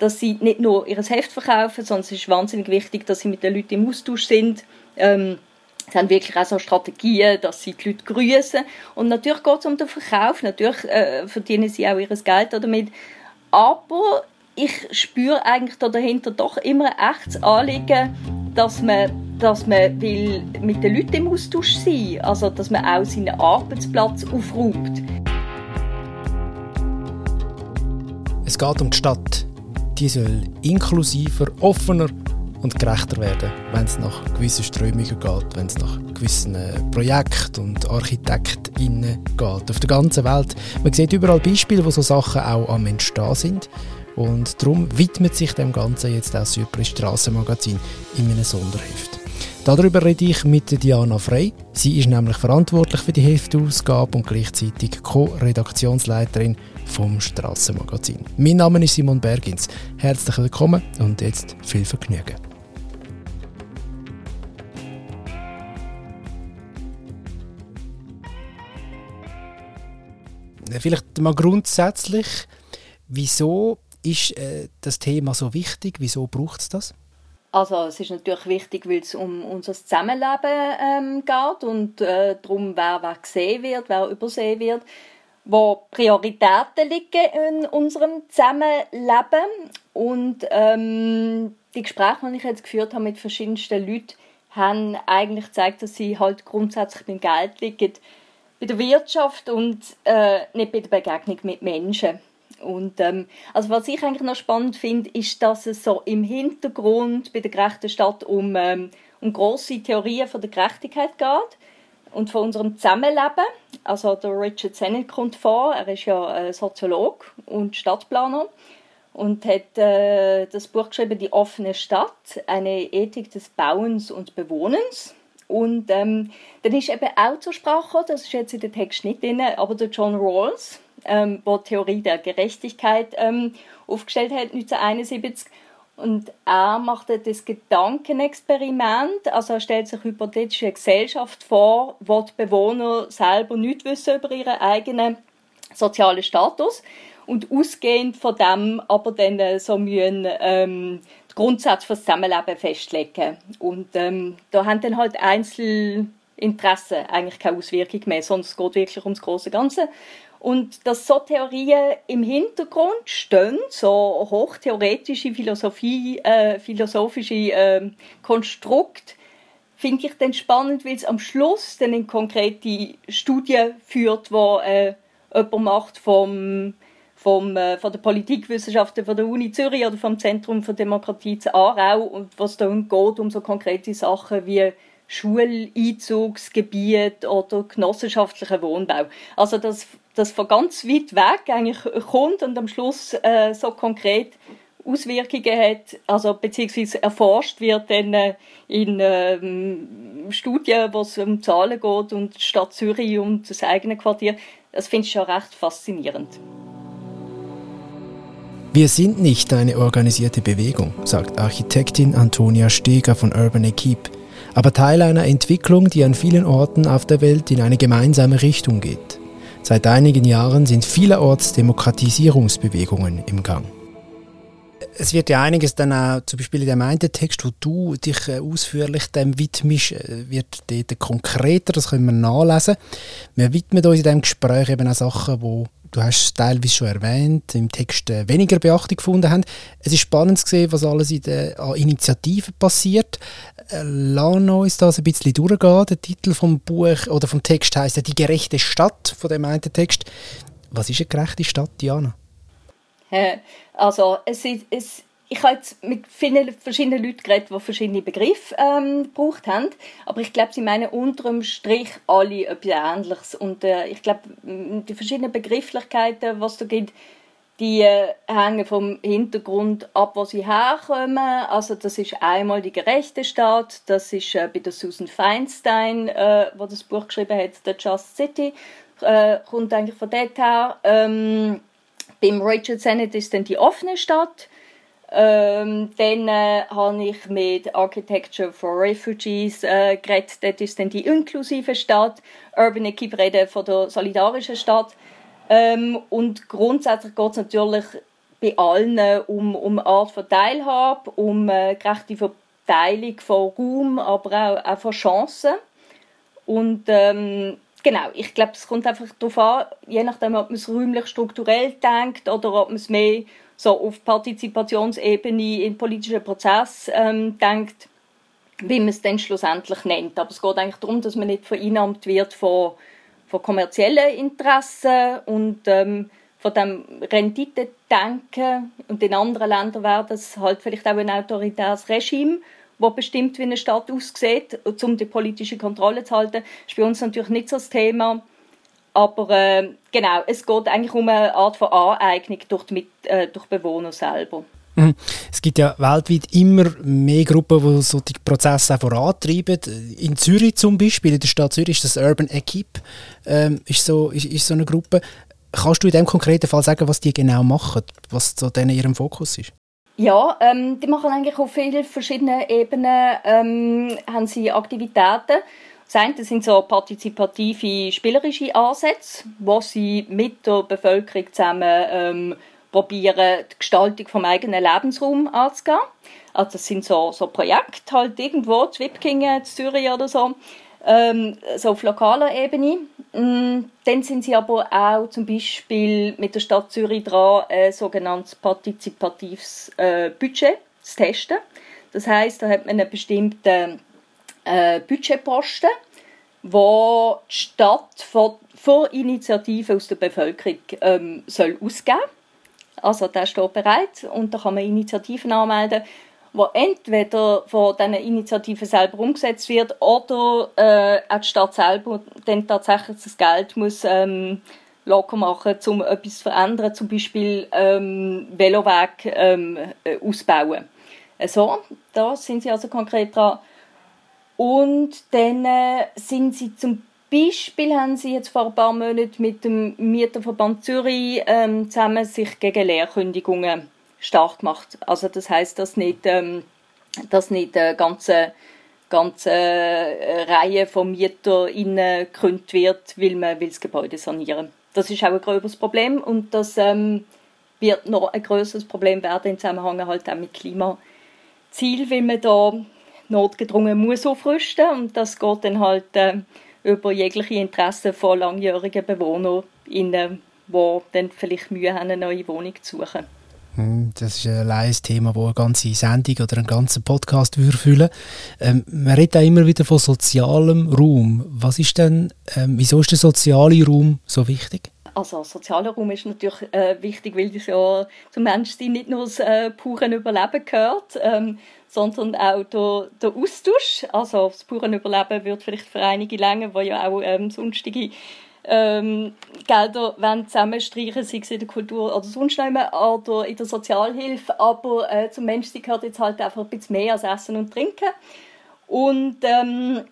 dass sie nicht nur ihr Heft verkaufen, sondern es ist wahnsinnig wichtig, dass sie mit den Leuten im Austausch sind. Ähm, Sie haben wirklich auch so Strategien, dass sie die Leute grüßen. Und natürlich geht es um den Verkauf. Natürlich äh, verdienen sie auch ihr Geld damit. Aber ich spüre eigentlich da dahinter doch immer ein echtes Anliegen, dass man, dass man will mit den Leuten im Austausch sein will. Also, dass man auch seinen Arbeitsplatz aufräumt. Es geht um die Stadt. Die soll inklusiver, offener und gerechter werden, wenn es nach gewissen Strömungen geht, wenn es nach gewissen äh, Projekten und ArchitektInnen geht. Auf der ganzen Welt. Man sieht überall Beispiele, wo so Sachen auch am Entstehen sind. Und darum widmet sich dem Ganzen jetzt auch das Surprise Strassenmagazin in einem Sonderheft. Darüber rede ich mit Diana Frey. Sie ist nämlich verantwortlich für die Heftausgabe und gleichzeitig Co-Redaktionsleiterin vom Strassenmagazin. Mein Name ist Simon Bergins. Herzlich willkommen und jetzt viel Vergnügen. Vielleicht mal grundsätzlich, wieso ist äh, das Thema so wichtig? Wieso braucht es das? Also es ist natürlich wichtig, weil es um unser Zusammenleben ähm, geht und äh, darum, wer, wer gesehen wird, wer übersehen wird, wo Prioritäten liegen in unserem Zusammenleben. Und ähm, die Gespräche, die ich jetzt geführt habe mit verschiedensten Leuten, haben eigentlich gezeigt, dass sie halt grundsätzlich beim Geld liegen, bei der Wirtschaft und äh, nicht bei der Begegnung mit Menschen. Und ähm, also was ich eigentlich noch spannend finde, ist, dass es so im Hintergrund bei der gerechten Stadt um, ähm, um große Theorien von der Gerechtigkeit geht und von unserem Zusammenleben. Also der Richard Sennett kommt vor, er ist ja äh, Soziologe und Stadtplaner und hat äh, das Buch geschrieben Die offene Stadt, eine Ethik des Bauens und Bewohnens. Und ähm, dann ist eben auch zur Sprache, das ist jetzt in den Text nicht drin, aber der John Rawls, ähm, der Theorie der Gerechtigkeit ähm, aufgestellt hat, 1971. Und er macht das Gedankenexperiment, also er stellt sich hypothetische Gesellschaft vor, wo die Bewohner selber nichts wissen über ihren eigenen sozialen Status und ausgehend von dem aber dann so müssen ähm, die Grundsätze fürs Zusammenleben festlegen. Und ähm, da haben dann halt Einzelinteressen eigentlich keine Auswirkung mehr, sondern es geht wirklich ums große Ganze. Und dass so Theorien im Hintergrund stehen, so hochtheoretische Philosophie, äh, philosophische äh, Konstrukt, finde ich dann spannend, weil es am Schluss dann in konkrete Studien führt, wo äh, jemand macht vom vom, äh, von der Politikwissenschaften von der Uni Zürich oder vom Zentrum für Demokratie zu Aarau und was da geht um so konkrete Sachen wie Schuleinzugsgebiet oder genossenschaftlicher Wohnbau. Also das, das von ganz weit weg eigentlich kommt und am Schluss äh, so konkret Auswirkungen hat, also beziehungsweise erforscht wird dann äh, in ähm, Studien, wo es um Zahlen geht und die Stadt Zürich und das eigene Quartier. Das finde ich schon recht faszinierend. Wir sind nicht eine organisierte Bewegung, sagt Architektin Antonia Steger von Urban Equipe, aber Teil einer Entwicklung, die an vielen Orten auf der Welt in eine gemeinsame Richtung geht. Seit einigen Jahren sind vielerorts Demokratisierungsbewegungen im Gang. Es wird ja einiges dann auch, zum Beispiel in dem einen Text, wo du dich äh, ausführlich dem widmest, äh, wird dort konkreter, das können wir nachlesen. Wir widmen uns in diesem Gespräch eben auch Sachen, die du hast teilweise schon erwähnt, im Text äh, weniger Beachtung gefunden haben. Es ist spannend zu sehen, was alles in der Initiative passiert. Äh, lass uns das ein bisschen durchgehen. Der Titel vom Buch oder vom Text heißt ja «Die gerechte Stadt», von dem einen Text. Was ist eine gerechte Stadt, Diana? Also es, ist, es ich habe jetzt mit vielen verschiedenen Leuten geredet, die verschiedene Begriffe ähm, gebraucht haben, aber ich glaube, sie meinen unterm Strich alle etwas Ähnliches. Und äh, ich glaube, die verschiedenen Begrifflichkeiten, was da gibt, die äh, hängen vom Hintergrund ab, wo sie herkommen. Also das ist einmal die gerechte Stadt, das ist äh, bei der Susan Feinstein, äh, wo das Buch geschrieben hat, The Just City, äh, kommt eigentlich von dort her. Ähm, beim Richard Sennett ist dann die offene Stadt ähm, dann äh, habe ich mit Architecture for Refugees äh, geredet. Dort ist dann die inklusive Stadt. Urban Equipe reden von der solidarischen Stadt. Ähm, und grundsätzlich geht es natürlich bei allen um, um Art von Teilhabe, um äh, gerechte Verteilung von Raum, aber auch, auch von Chancen. Und ähm, genau, ich glaube, es kommt einfach darauf an, je nachdem, ob man es räumlich strukturell denkt oder ob man es mehr so auf Partizipationsebene in politischen Prozess ähm, denkt, wie man es dann schlussendlich nennt. Aber es geht eigentlich darum, dass man nicht vereinnahmt wird von, von kommerziellen Interessen und ähm, von dem Rendite-Denken. Und in anderen Ländern wäre das halt vielleicht auch ein autoritäres Regime, wo bestimmt, wie eine Stadt aussieht, um die politische Kontrolle zu halten. Das ist bei uns natürlich nicht so das Thema. Aber äh, genau, es geht eigentlich um eine Art von Aneignung durch die, äh, durch die Bewohner selber. Mhm. Es gibt ja weltweit immer mehr Gruppen, die so die Prozesse vorantreiben. In Zürich zum Beispiel, in der Stadt Zürich, ist das Urban Equipe, ähm, ist, so, ist, ist so eine Gruppe. Kannst du in dem konkreten Fall sagen, was die genau machen, was so in ihrem Fokus ist? Ja, ähm, die machen eigentlich auf vielen verschiedenen Ebenen ähm, haben sie Aktivitäten. Das eine sind so partizipative, spielerische Ansätze, wo sie mit der Bevölkerung zusammen ähm, probieren, die Gestaltung vom eigenen Lebensraum anzugehen. Also das sind so, so Projekte halt irgendwo, Zwipkingen, Zürich oder so, ähm, so auf lokaler Ebene. Mm, dann sind sie aber auch zum Beispiel mit der Stadt Zürich dran, ein sogenanntes partizipatives äh, Budget zu testen. Das heißt, da hat man einen bestimmten äh, Budgetposten, wo die Stadt vor, vor Initiativen aus der Bevölkerung ähm, soll ausgeben soll. Also der steht bereit und da kann man Initiativen anmelden wo entweder von diesen Initiativen selber umgesetzt wird oder äh, auch die Stadt selber dann tatsächlich das Geld muss ähm, locker machen, um etwas zu verändern, zum Beispiel ähm, Veloweg ähm, äh, ausbauen. So, da sind sie also konkret dran. Und dann äh, sind sie zum Beispiel haben sie jetzt vor ein paar Monaten mit dem Mieterverband Zürich ähm, zusammen sich gegen Leerkündigungen stark gemacht. Also das heißt, dass nicht, ähm, dass nicht eine ganze, ganze äh, Reihe von MieterInnen gekündigt wird, weil man will das Gebäude sanieren. Das ist auch ein größeres Problem und das ähm, wird noch ein größeres Problem werden im Zusammenhang halt auch mit Klimaziel, weil man da notgedrungen muss aufrüsten und das geht dann halt äh, über jegliche Interessen von langjährigen BewohnerInnen, die dann vielleicht Mühe haben, eine neue Wohnung zu suchen. Hm, das ist allein ein Thema, das eine ganze Sendung oder einen ganzen Podcast füllen ähm, Man redet auch immer wieder von sozialem Raum. Was ist denn, ähm, wieso ist der soziale Raum so wichtig? Also sozialer Raum ist natürlich äh, wichtig, weil das ja zum Menschsein nicht nur das äh, pure Überleben gehört, ähm, sondern auch der, der Austausch. Also das pure Überleben wird vielleicht für einige länger, wo ja auch ähm, sonstige ähm, Gelder zusammenstreichen, sei es in der Kultur oder sonst oder in der Sozialhilfe. Aber äh, zum Menschsein gehört jetzt halt einfach ein bisschen mehr als Essen und Trinken. Und ähm,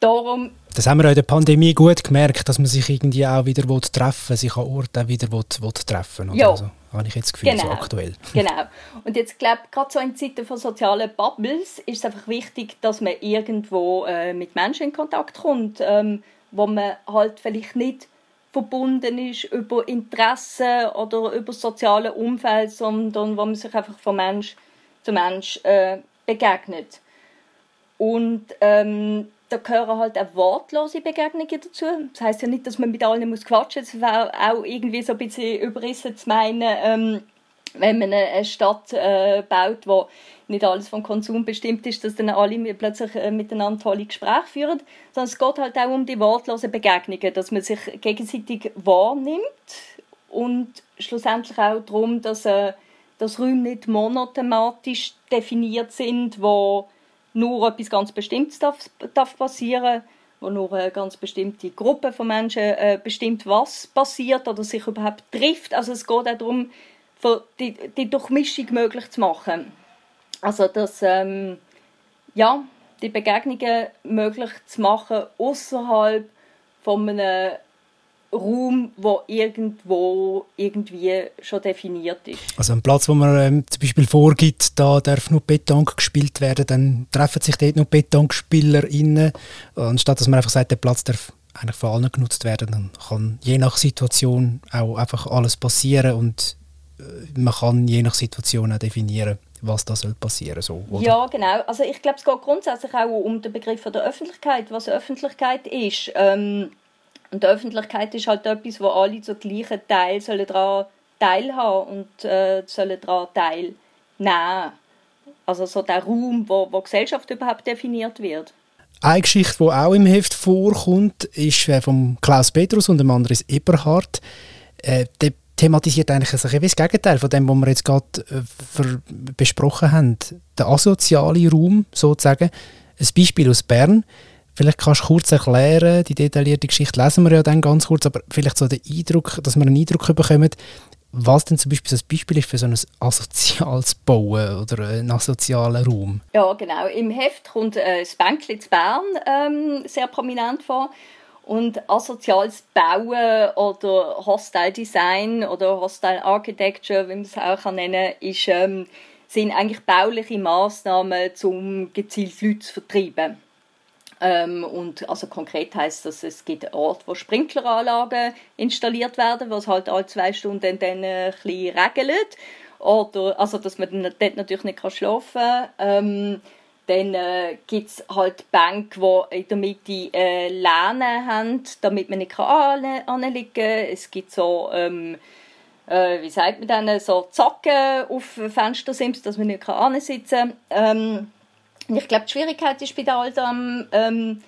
darum... Das haben wir in der Pandemie gut gemerkt, dass man sich irgendwie auch wieder treffen will, sich an Orten auch wieder will, will treffen will. Ja. Also, habe ich jetzt das Gefühl, genau. so aktuell. Genau. Und jetzt glaube ich, gerade so in Zeiten von sozialen Bubbles ist es einfach wichtig, dass man irgendwo äh, mit Menschen in Kontakt kommt. Ähm, wo man halt vielleicht nicht verbunden ist über Interessen oder über das soziale Umfeld, sondern wo man sich einfach von Mensch zu Mensch äh, begegnet. Und ähm, da gehören halt auch wortlose Begegnungen dazu. Das heißt ja nicht, dass man mit allen muss quatschen muss. Es wäre auch irgendwie so ein bisschen überrissen zu meinen, ähm, wenn man eine Stadt äh, baut, wo nicht alles vom Konsum bestimmt ist, dass dann alle plötzlich äh, miteinander tolle Gespräche führen, sondern es geht halt auch um die wortlosen Begegnungen, dass man sich gegenseitig wahrnimmt und schlussendlich auch darum, dass, äh, dass Räume nicht monothematisch definiert sind, wo nur etwas ganz Bestimmtes darf, darf passieren wo nur eine ganz bestimmte Gruppe von Menschen äh, bestimmt, was passiert oder sich überhaupt trifft. Also es geht auch darum, die, die Durchmischung möglich zu machen. Also, dass ähm, ja, die Begegnungen möglich zu machen außerhalb von einem Raum, wo irgendwo irgendwie schon definiert ist. Also ein Platz, wo man ähm, zum Beispiel vorgibt, da darf nur Beton gespielt werden, dann treffen sich dort nur BetonspielerInnen, anstatt dass man einfach sagt, der Platz darf eigentlich von allen genutzt werden, dann kann je nach Situation auch einfach alles passieren und man kann je nach Situation auch definieren, was da soll passieren soll. Ja, genau. Also ich glaube, es geht grundsätzlich auch um den Begriff der Öffentlichkeit, was Öffentlichkeit ist. Ähm, und die Öffentlichkeit ist halt etwas, wo alle zu gleichen Teil sollen daran teilhaben und äh, sollen daran teilnehmen. Also so der Raum, wo, wo Gesellschaft überhaupt definiert wird. Eine Geschichte, die auch im Heft vorkommt, ist äh, von Klaus Petrus und dem anderen ist Eberhard. Äh, der thematisiert eigentlich ein gewisses Gegenteil von dem, was wir jetzt gerade äh, besprochen haben. Der asoziale Raum, sozusagen. Ein Beispiel aus Bern. Vielleicht kannst du kurz erklären, die detaillierte Geschichte lesen wir ja dann ganz kurz, aber vielleicht so den Eindruck, dass wir einen Eindruck bekommen, was denn zum Beispiel so ein Beispiel ist für so ein asoziales Bauen oder einen asozialen Raum. Ja, genau. Im Heft kommt äh, das Bänkli zu Bern ähm, sehr prominent vor. Und asoziales Bauen oder Hostile Design oder Hostile Architecture, wie man es auch nennen kann, ist, ähm, sind eigentlich bauliche Massnahmen, um gezielt Leute zu vertreiben. Ähm, und also konkret heißt das, es gibt einen Ort, wo Sprinkleranlagen installiert werden, was halt alle zwei Stunden dann ein regelt. Oder, also, dass man dort natürlich nicht schlafen kann. Ähm, dann äh, gibt es halt Bänke, die in der Mitte äh, Lehnen haben, damit man nicht anliegen kann. Es gibt so, ähm, äh, wie sagt man dann, so Zacken auf Fenstersims, dass man nicht ansitzen kann. Ähm, ich glaube, die Schwierigkeit ist bei all dem, ähm,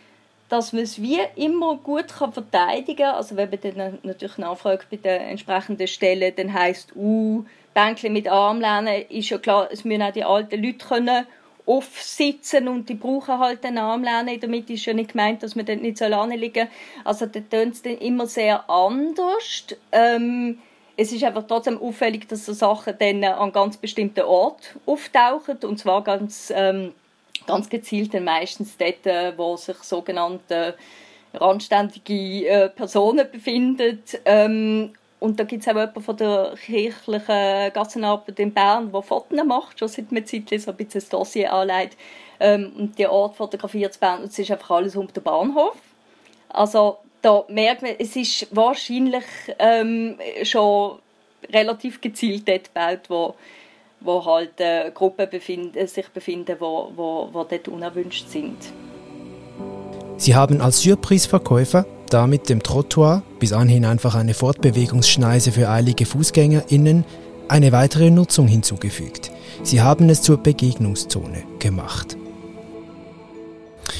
dass man es wie immer gut kann verteidigen kann. Also wenn man dann natürlich nachfragt bei den entsprechenden Stellen, dann heisst uh, Bänkchen mit Armlehnen, ist ja klar, es müssen auch die alten Leute können aufsitzen und die brauchen halt den Armlehnen. Damit ist ja nicht gemeint, dass man dort nicht so lange liegen Also da tönt es dann immer sehr anders. Ähm, es ist einfach trotzdem auffällig, dass so Sachen dann an ganz bestimmten Ort auftauchen und zwar ganz ähm, ganz gezielt dann meistens dort, äh, wo sich sogenannte randständige äh, Personen befinden. Ähm, und da gibt es auch jemanden von der kirchlichen Gassenarbeit in Bern, der Fotos macht, schon seit einer Zeit so ein bisschen ein Dossier anlegt ähm, und die Ort fotografiert zu Bern. Und es ist einfach alles um den Bahnhof. Also da merkt man, es ist wahrscheinlich ähm, schon relativ gezielt dort gebaut, wo wo halt äh, Gruppen befind, äh, sich befinden, wo, wo, wo dort unerwünscht sind. Sie haben als Surprise-Verkäufer damit dem Trottoir, bis anhin einfach eine Fortbewegungsschneise für eilige FußgängerInnen, eine weitere Nutzung hinzugefügt. Sie haben es zur Begegnungszone gemacht.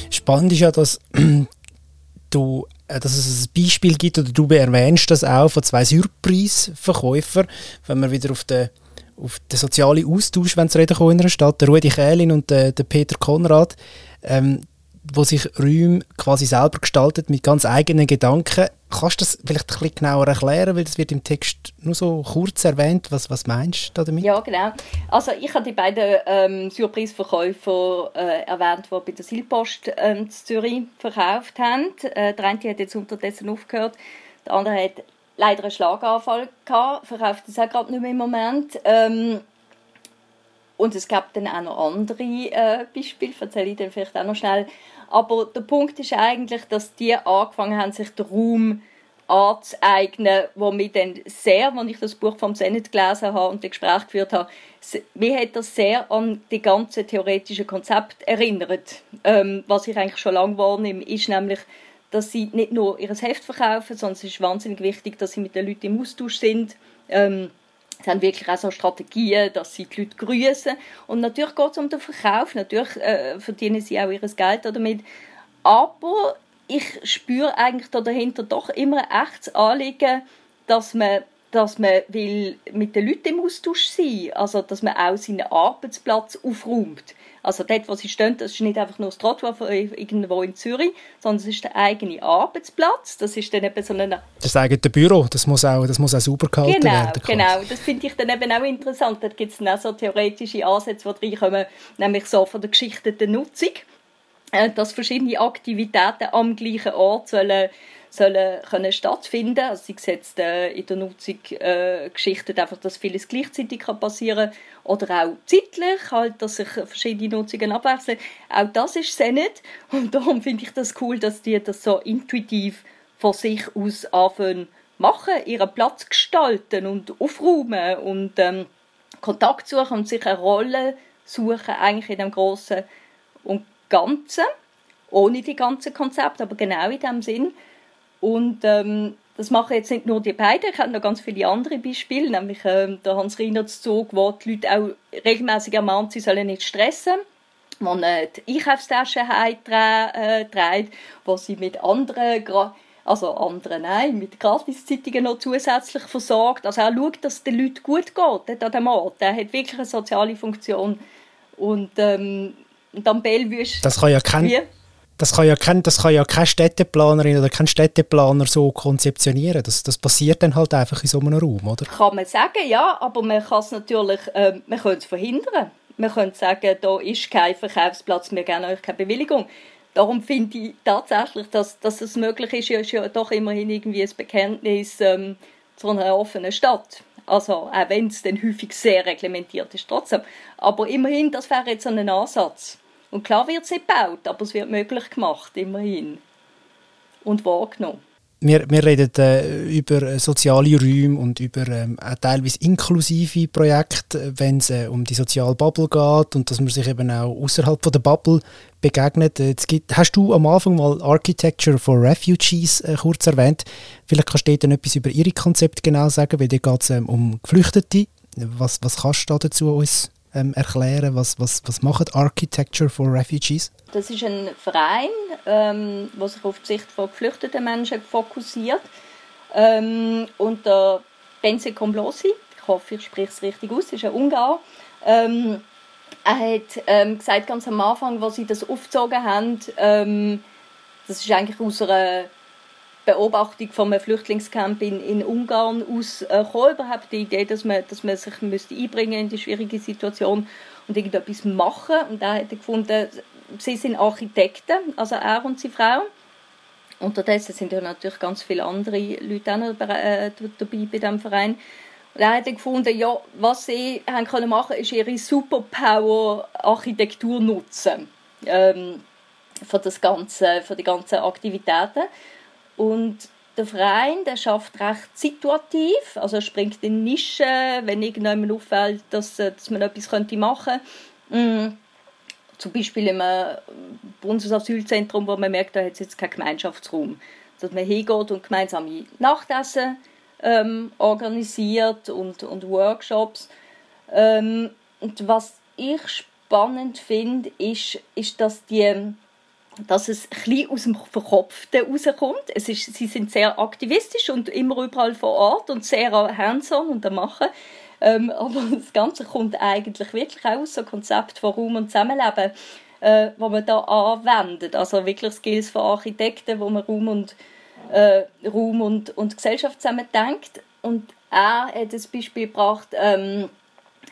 Spannend ist ja, dass, du, äh, dass es ein Beispiel gibt, oder du erwähnst das auch von zwei Surprise-Verkäufern, wenn wir wieder auf den auf den sozialen Austausch, wenn es reden in einer Stadt, der Rudi Kählin und der, der Peter Konrad, ähm, wo sich Räume quasi selber gestaltet mit ganz eigenen Gedanken. Kannst du das vielleicht ein bisschen genauer erklären, weil das wird im Text nur so kurz erwähnt. Was, was meinst du damit? Ja, genau. Also ich habe die beiden ähm, Surprise-Verkäufer äh, erwähnt, die bei der Silpost ähm, in Zürich verkauft haben. Äh, der eine hat jetzt unterdessen aufgehört, der andere hat leider einen Schlaganfall gehabt, verkauft es auch gerade nicht mehr im Moment. Ähm, und es gab dann auch noch andere äh, Beispiele, erzähle ich dann vielleicht auch noch schnell. Aber der Punkt ist eigentlich, dass die angefangen haben, sich den Raum anzueignen, wo mich dann sehr, als ich das Buch vom Senat gelesen habe und das Gespräch geführt habe, mich hat das sehr an die ganze theoretische Konzept erinnert. Ähm, was ich eigentlich schon lange wahrnehme, ist nämlich, dass sie nicht nur ihr Heft verkaufen, sondern es ist wahnsinnig wichtig, dass sie mit den Leuten im Austausch sind. Ähm, sie haben wirklich auch so Strategien, dass sie die Leute grüßen. Und natürlich geht es um den Verkauf, natürlich äh, verdienen sie auch ihr Geld damit. Aber ich spüre eigentlich dahinter doch immer ein echtes Anliegen, dass man dass man will mit den Leuten im Austausch sein. Also, dass man auch seinen Arbeitsplatz aufräumt. Also dort, wo sie stehen, das ist nicht einfach nur das Trottoir irgendwo in Zürich, sondern es ist der eigene Arbeitsplatz. Das ist dann eben so eine... Das eigene Büro, das muss auch, das muss auch sauber gehalten genau, werden. Genau, das finde ich dann eben auch interessant. Da gibt es dann auch so theoretische Ansätze, die reinkommen, nämlich so von der geschichteten Nutzung, äh, dass verschiedene Aktivitäten am gleichen Ort sollen sollen können stattfinden. Also sie setzt äh, in der Nutzung äh, Geschichten einfach, dass vieles gleichzeitig kann passieren oder auch zeitlich, halt, dass sich verschiedene Nutzungen abwechseln. Auch das ist sehr nicht und darum finde ich das cool, dass die das so intuitiv von sich aus anfangen machen, ihren Platz gestalten und aufräumen und ähm, Kontakt suchen und sich eine Rolle suchen, eigentlich in dem Großen und Ganzen, ohne die ganzen Konzepte, aber genau in dem Sinn. Und ähm, das machen jetzt nicht nur die beiden, ich habe noch ganz viele andere Beispiele, nämlich ähm, der Hans Reiners Zug, wo die Leute auch regelmäßig ermahnt, sie sollen nicht stressen wo die Einkaufstasche heimträgt, äh, wo sie mit anderen also andere nein, mit Gratiszeitungen noch zusätzlich versorgt. Also er schaut, dass es den Leuten gut geht an dem Ort. Er hat wirklich eine soziale Funktion. Und ähm, dann Bellevue Das kann ja kein, das kann ja kein, das kann ja keine Städteplanerin oder kein Städteplaner so konzeptionieren. Das, das passiert dann halt einfach in so einem Raum, oder? Kann man sagen, ja, aber man kann es natürlich, äh, man könnte es verhindern. Man könnte sagen, da ist kein Verkaufsplatz, wir geben euch keine Bewilligung. Darum finde ich tatsächlich, dass, dass es möglich ist, ist ja doch immerhin irgendwie ein Bekenntnis ähm, zu einer offenen Stadt. Also auch wenn es dann häufig sehr reglementiert ist, trotzdem. Aber immerhin, das wäre jetzt ein Ansatz. Und klar wird es nicht gebaut, aber es wird möglich gemacht, immerhin. Und wahrgenommen wir, wir reden äh, über soziale Räume und über ähm, teilweise inklusive Projekte, wenn es äh, um die soziale Bubble geht und dass man sich eben auch außerhalb der Bubble begegnet. Jetzt gibt, hast du am Anfang mal Architecture for Refugees äh, kurz erwähnt. Vielleicht kannst du dann etwas über Ihre Konzepte genau sagen, weil da geht es ähm, um Geflüchtete. Was, was kannst du dazu uns ähm, erklären? Was, was, was macht Architecture for Refugees? Das ist ein Verein, ähm, der sich auf die Sicht von geflüchteten Menschen fokussiert. Ähm, und der Bence Komblosi, ich hoffe, ich spreche es richtig aus, ist ein Ungar. Ähm, er hat ähm, gesagt, ganz am Anfang, als sie das aufgezogen haben, ähm, das ist eigentlich aus einer Beobachtung von einem Flüchtlingscamp in, in Ungarn aus äh, überhaupt die Idee, dass man, dass man sich müsste einbringen in die schwierige Situation und irgendetwas machen. Und er hat gefunden, sie sind Architekten, also er und seine Frau. Unterdessen sind ja natürlich ganz viele andere Leute auch noch äh, dabei bei diesem Verein. Und er hat gefunden, ja, was sie haben können machen, ist ihre Superpower-Architektur nutzen ähm, für das ganze, für die ganzen Aktivitäten. Und der Verein der schafft recht situativ, also er springt in Nischen, wenn irgendjemand auffällt, dass, äh, dass man etwas machen könnte. Mm. Zum Beispiel im äh, Bundesasylzentrum, wo man merkt, da hat es jetzt keinen Gemeinschaftsraum. Dass man hingeht und gemeinsame Nachtessen ähm, organisiert und, und Workshops. Ähm, und was ich spannend finde, ist, ist, dass die dass es ein aus dem Verkopften rauskommt. Es ist, sie sind sehr aktivistisch und immer überall vor Ort und sehr hands-on und am Machen. Ähm, aber das Ganze kommt eigentlich wirklich auch aus so Konzept von Raum und Zusammenleben, äh, wo man da anwendet. Also wirklich Skills von Architekten, wo man Raum und, äh, Raum und, und Gesellschaft zusammen denkt. Und er hat das Beispiel gebracht ähm,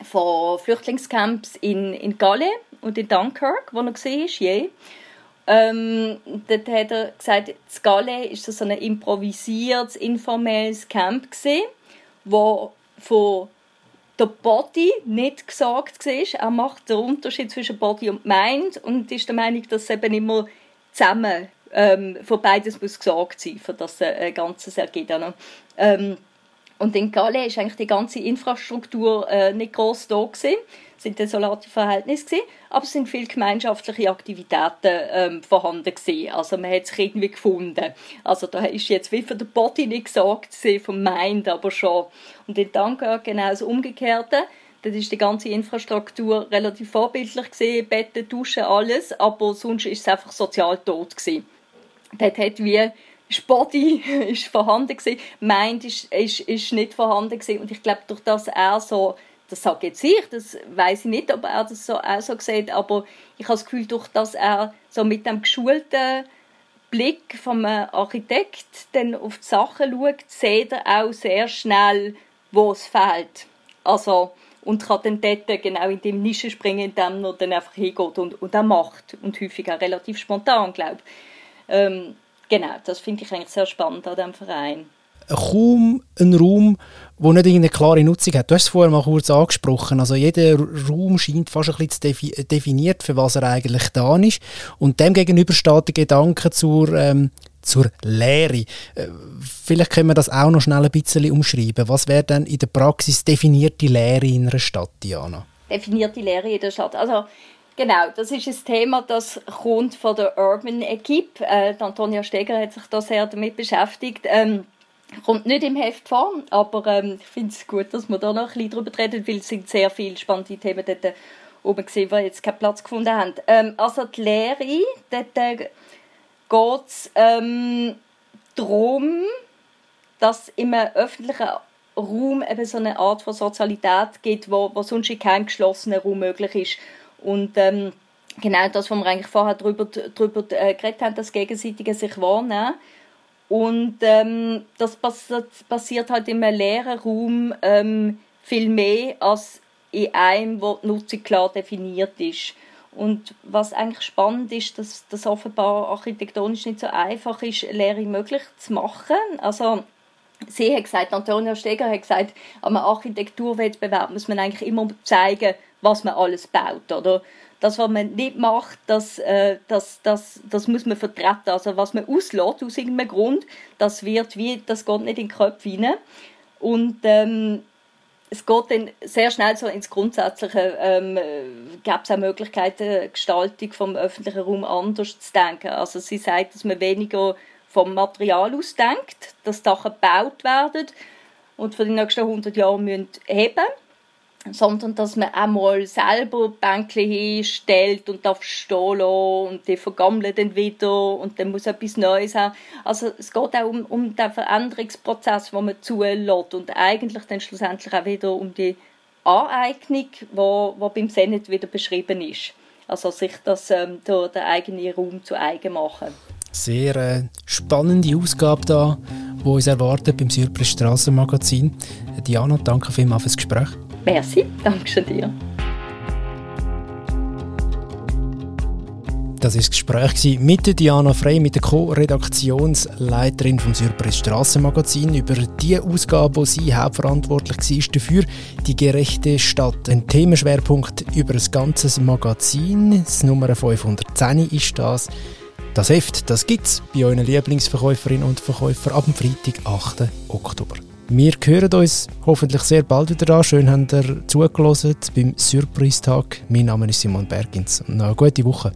von Flüchtlingscamps in, in Calais und in Dunkirk, wo er je. Ähm, dort hat er gesagt, das Galle ist so ein improvisiertes, informelles Camp gewesen, wo von der Body nicht gesagt war. Er macht den Unterschied zwischen Body und Mind und ist der Meinung, dass es eben immer zusammen ähm, von beides muss gesagt sein, für das äh, Ganze ergibt. Ähm, und in Calais ist eigentlich die ganze Infrastruktur äh, nicht groß da gewesen sind desolate Verhältnisse gewesen, aber es sind viele gemeinschaftliche Aktivitäten ähm, vorhanden gewesen. Also man hat sich irgendwie gefunden. Also da ist jetzt wie von der Body nicht gesagt, vom Mind aber schon. Und in Dunkirk genau das Umgekehrte. Dort ist die ganze Infrastruktur relativ vorbildlich gewesen, Betten, Duschen, alles, aber sonst ist es einfach sozial tot gewesen. Dort hat wie Body ist vorhanden gewesen, Mind ist, ist, ist nicht vorhanden gewesen. und ich glaube, durch das er so das sage jetzt ich, das weiß ich nicht, ob er das so, auch so sieht, aber ich habe das Gefühl, durch dass er so mit dem geschulten Blick vom Architekt dann auf die Sachen schaut, sieht er auch sehr schnell, wo es fehlt. Also, und kann dann dort genau in dem Nische springen, in dem er dann einfach hingeht und, und auch macht. Und häufig auch relativ spontan, glaube ich. Ähm, genau, das finde ich eigentlich sehr spannend an diesem Verein. kaum ein Raum, der nicht eine klare Nutzung hat. Du hast es vorher mal kurz angesprochen. Also jeder Raum scheint fast ein bisschen zu definiert, für was er eigentlich da ist. Und dem gegenüber steht der Gedanke zur, ähm, zur Lehre. Äh, vielleicht können wir das auch noch schnell ein bisschen umschreiben. Was wäre denn in der Praxis definierte Lehre in einer Stadt, Diana? Definierte Lehre in der Stadt. Also Genau, das ist ein Thema, das kommt von der Urban Equipe. Äh, Antonia Steger hat sich da sehr damit beschäftigt. Ähm, kommt nicht im Heft vor, aber ähm, ich finde es gut, dass wir da noch ein bisschen drüber reden, weil es sind sehr viele spannende Themen dort oben gesehen, die jetzt keinen Platz gefunden haben. Ähm, also die Lehre, dort äh, geht es ähm, darum, dass im öffentlichen Raum eben so eine Art von Sozialität gibt, wo, wo sonst in keinem geschlossenen Raum möglich ist. Und ähm, genau das, was wir eigentlich vorher darüber, darüber äh, geredet haben, das gegenseitige sich wahrnehmen. Und ähm, das passiert, passiert halt im leeren Raum ähm, viel mehr als in einem, wo die Nutzung klar definiert ist. Und was eigentlich spannend ist, dass das offenbar architektonisch nicht so einfach ist, Lehre möglich zu machen. Also sie hat gesagt, Antonia Steger hat gesagt, am Architekturwettbewerb muss man eigentlich immer zeigen, was man alles baut, oder? Das, was man nicht macht, das, äh, das, das, das muss man vertreten. Also was man auslässt, aus irgendeinem Grund, das wird wie, das geht nicht in den Kopf rein. Und ähm, es geht dann sehr schnell so ins Grundsätzliche. Ähm, Gibt es auch Möglichkeiten, Gestaltung vom öffentlichen Raum anders zu denken? Also sie sagt, dass man weniger vom Material aus denkt, dass Sachen gebaut werden und für die nächsten 100 Jahre müssen heben sondern dass man einmal selber Bänkchen hinstellt und stehen lassen und die vergammeln dann wieder und dann muss etwas Neues haben. Also es geht auch um, um den Veränderungsprozess, den man zulässt und eigentlich dann schlussendlich auch wieder um die Aneignung, wo, wo beim Senat wieder beschrieben ist. Also sich das ähm, der, der eigene Raum zu eigen machen. Sehr äh, spannende Ausgabe da, die uns erwartet beim Surplus Strassenmagazin. Diana, danke vielmals fürs Gespräch. Merci, danke dir. Das war das Gespräch mit Diana Frey, mit der Co-Redaktionsleiterin vom Surprise Strassenmagazin über die Ausgabe, wo sie hauptverantwortlich war dafür, die gerechte Stadt. Ein Themenschwerpunkt über das ganze Magazin. Das Nummer 510 ist das. Das Heft, das gibt's bei euren Lieblingsverkäuferinnen und Verkäufern ab dem Freitag, 8. Oktober. Wir hören uns hoffentlich sehr bald wieder an. Schön habt ihr zugelassen beim Surprise-Tag. Mein Name ist Simon Bergins. Und eine gute Woche.